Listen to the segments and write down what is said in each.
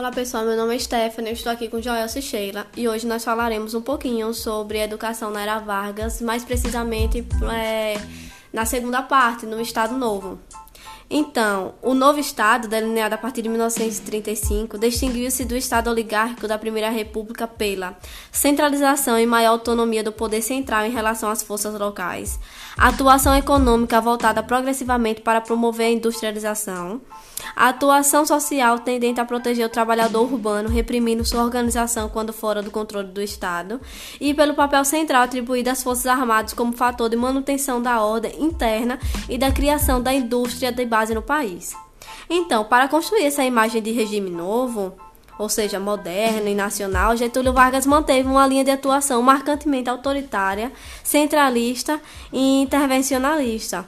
Olá pessoal, meu nome é Stephanie, estou aqui com Joel Sheila e hoje nós falaremos um pouquinho sobre educação na era Vargas, mais precisamente é, na segunda parte, no Estado Novo. Então, o novo Estado, delineado a partir de 1935, distinguiu-se do Estado oligárquico da Primeira República pela centralização e maior autonomia do poder central em relação às forças locais, atuação econômica voltada progressivamente para promover a industrialização, a atuação social tendente a proteger o trabalhador urbano, reprimindo sua organização quando fora do controle do Estado, e pelo papel central atribuído às Forças Armadas como fator de manutenção da ordem interna e da criação da indústria de base no país. Então, para construir essa imagem de regime novo, ou seja, moderno e nacional, Getúlio Vargas manteve uma linha de atuação marcantemente autoritária, centralista e intervencionalista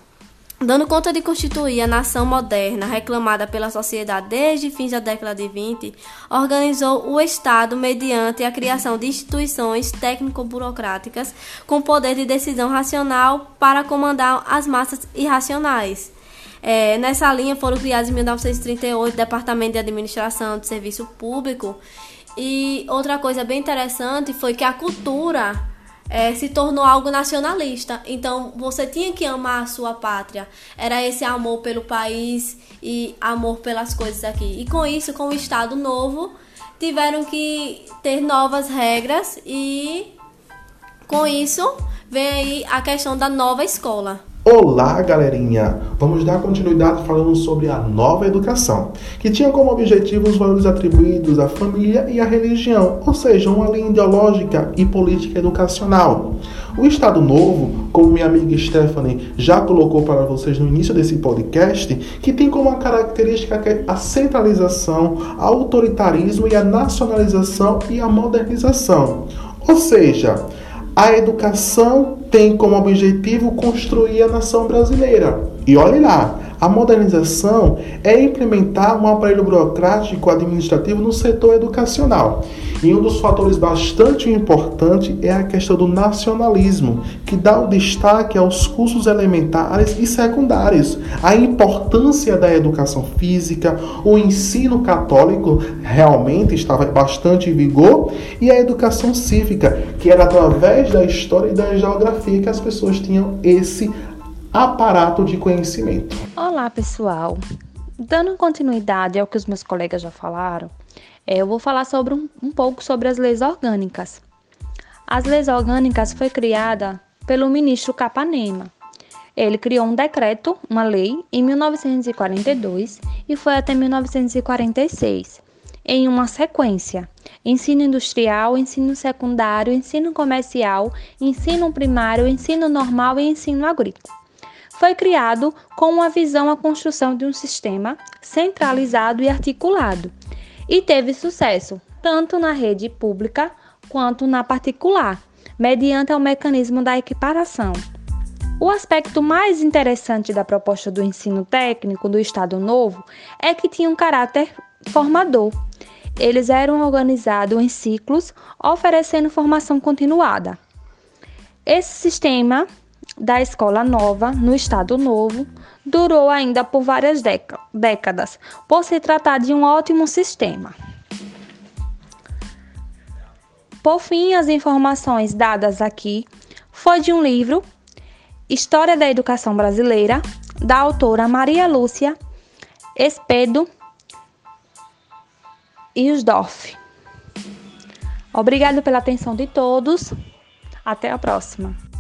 Dando conta de constituir a nação moderna reclamada pela sociedade desde fins da década de 20, organizou o Estado mediante a criação de instituições técnico-burocráticas com poder de decisão racional para comandar as massas irracionais. É, nessa linha foram criados em 1938 o Departamento de Administração de Serviço Público. E outra coisa bem interessante foi que a cultura é, se tornou algo nacionalista. Então você tinha que amar a sua pátria. Era esse amor pelo país e amor pelas coisas aqui. E com isso, com o Estado novo, tiveram que ter novas regras e com isso vem aí a questão da nova escola. Olá, galerinha! Vamos dar continuidade falando sobre a nova educação, que tinha como objetivo os valores atribuídos à família e à religião, ou seja, uma linha ideológica e política educacional. O Estado Novo, como minha amiga Stephanie já colocou para vocês no início desse podcast, que tem como característica a centralização, a autoritarismo e a nacionalização e a modernização. Ou seja, a educação tem como objetivo construir a nação brasileira. E olhe lá, a modernização é implementar um aparelho burocrático administrativo no setor educacional. E um dos fatores bastante importantes é a questão do nacionalismo, que dá o destaque aos cursos elementares e secundários. A importância da educação física, o ensino católico realmente estava bastante em vigor, e a educação cívica, que era através da história e da geografia que as pessoas tinham esse aparato de conhecimento. Olá, pessoal. Dando continuidade ao que os meus colegas já falaram, é, eu vou falar sobre um, um pouco sobre as leis orgânicas. As leis orgânicas foi criada pelo ministro Capanema. Ele criou um decreto, uma lei, em 1942 e foi até 1946, em uma sequência: ensino industrial, ensino secundário, ensino comercial, ensino primário, ensino normal e ensino agrícola foi criado com uma visão à construção de um sistema centralizado e articulado, e teve sucesso tanto na rede pública quanto na particular, mediante o mecanismo da equiparação. O aspecto mais interessante da proposta do ensino técnico do Estado Novo é que tinha um caráter formador. Eles eram organizados em ciclos, oferecendo formação continuada. Esse sistema da Escola Nova, no Estado Novo, durou ainda por várias décadas, por se tratar de um ótimo sistema. Por fim, as informações dadas aqui foi de um livro, História da Educação Brasileira, da autora Maria Lúcia Espedo Isdorf. Obrigado pela atenção de todos. Até a próxima.